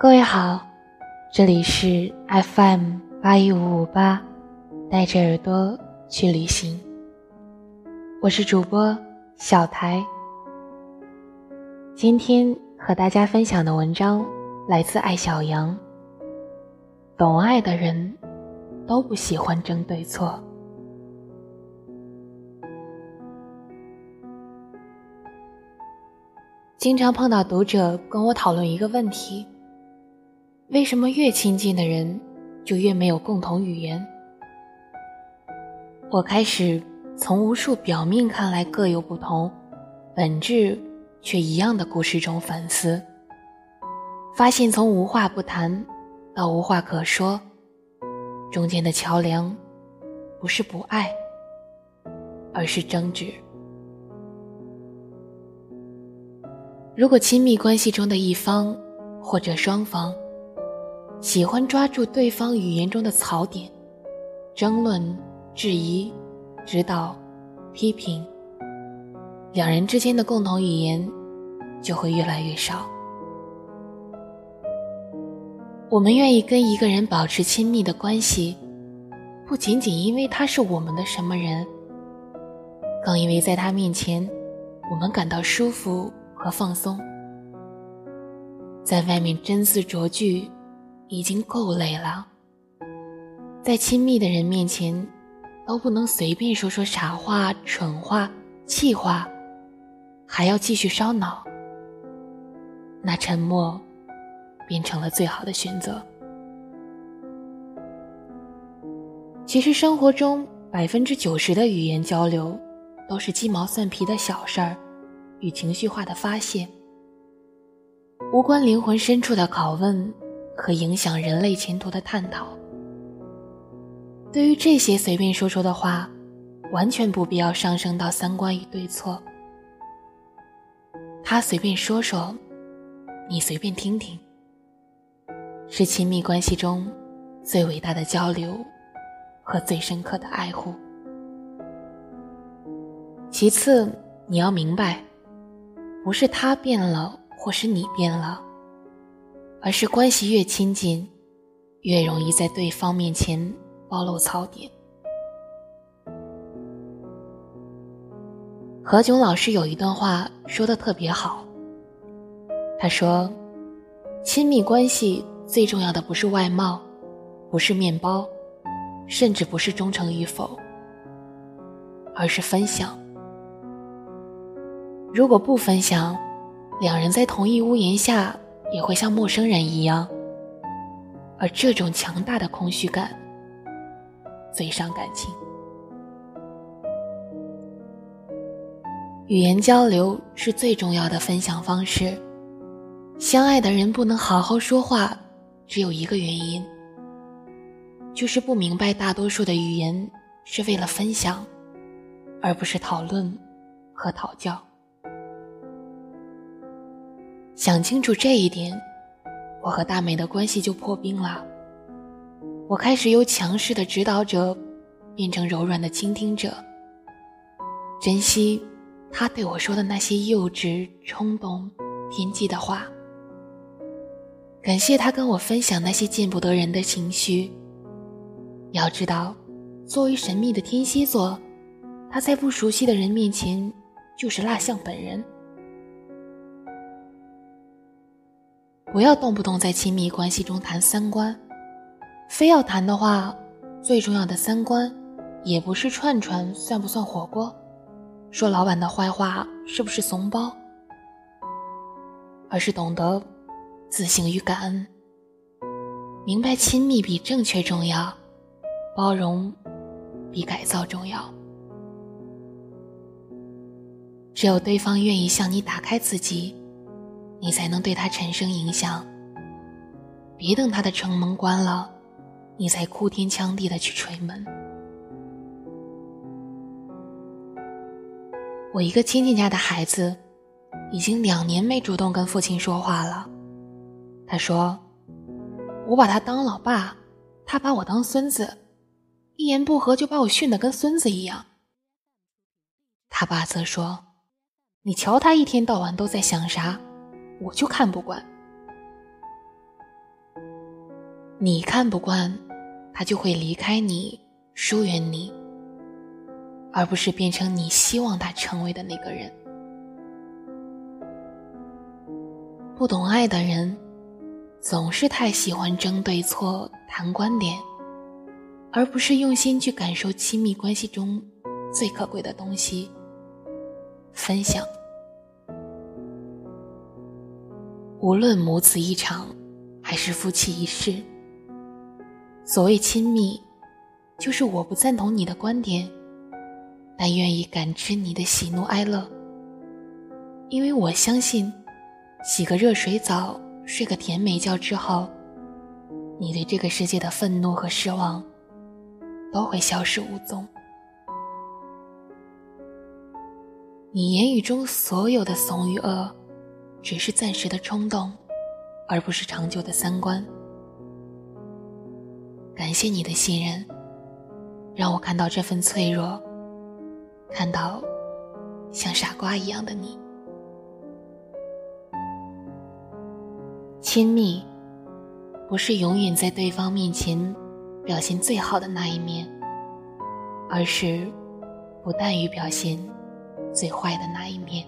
各位好，这里是 FM 八一五五八，带着耳朵去旅行。我是主播小台。今天和大家分享的文章来自爱小羊。懂爱的人都不喜欢争对错。经常碰到读者跟我讨论一个问题。为什么越亲近的人，就越没有共同语言？我开始从无数表面看来各有不同，本质却一样的故事中反思，发现从无话不谈到无话可说，中间的桥梁不是不爱，而是争执。如果亲密关系中的一方或者双方，喜欢抓住对方语言中的槽点，争论、质疑、指导、批评，两人之间的共同语言就会越来越少。我们愿意跟一个人保持亲密的关系，不仅仅因为他是我们的什么人，更因为在他面前，我们感到舒服和放松。在外面针字着句。已经够累了，在亲密的人面前，都不能随便说说傻话、蠢话、气话，还要继续烧脑，那沉默变成了最好的选择。其实生活中百分之九十的语言交流，都是鸡毛蒜皮的小事儿与情绪化的发泄，无关灵魂深处的拷问。和影响人类前途的探讨。对于这些随便说说的话，完全不必要上升到三观与对错。他随便说说，你随便听听，是亲密关系中最伟大的交流和最深刻的爱护。其次，你要明白，不是他变了，或是你变了。而是关系越亲近，越容易在对方面前暴露槽点。何炅老师有一段话说的特别好，他说：“亲密关系最重要的不是外貌，不是面包，甚至不是忠诚与否，而是分享。如果不分享，两人在同一屋檐下。”也会像陌生人一样，而这种强大的空虚感最伤感情。语言交流是最重要的分享方式。相爱的人不能好好说话，只有一个原因，就是不明白大多数的语言是为了分享，而不是讨论和讨教。想清楚这一点，我和大美的关系就破冰了。我开始由强势的指导者变成柔软的倾听者，珍惜他对我说的那些幼稚、冲动、偏激的话，感谢他跟我分享那些见不得人的情绪。要知道，作为神秘的天蝎座，他在不熟悉的人面前就是蜡像本人。不要动不动在亲密关系中谈三观，非要谈的话，最重要的三观，也不是串串算不算火锅，说老板的坏话是不是怂包，而是懂得自信与感恩，明白亲密比正确重要，包容比改造重要。只有对方愿意向你打开自己。你才能对他产生影响。别等他的城门关了，你才哭天抢地的去捶门。我一个亲戚家的孩子，已经两年没主动跟父亲说话了。他说：“我把他当老爸，他把我当孙子，一言不合就把我训得跟孙子一样。”他爸则说：“你瞧他一天到晚都在想啥？”我就看不惯。你看不惯，他就会离开你，疏远你，而不是变成你希望他成为的那个人。不懂爱的人，总是太喜欢争对错、谈观点，而不是用心去感受亲密关系中最可贵的东西——分享。无论母子一场，还是夫妻一世，所谓亲密，就是我不赞同你的观点，但愿意感知你的喜怒哀乐，因为我相信。洗个热水澡，睡个甜美觉之后，你对这个世界的愤怒和失望都会消失无踪。你言语中所有的怂与恶，只是暂时的冲动，而不是长久的三观。感谢你的信任，让我看到这份脆弱，看到像傻瓜一样的你。亲密，不是永远在对方面前表现最好的那一面，而是不惮于表现最坏的那一面。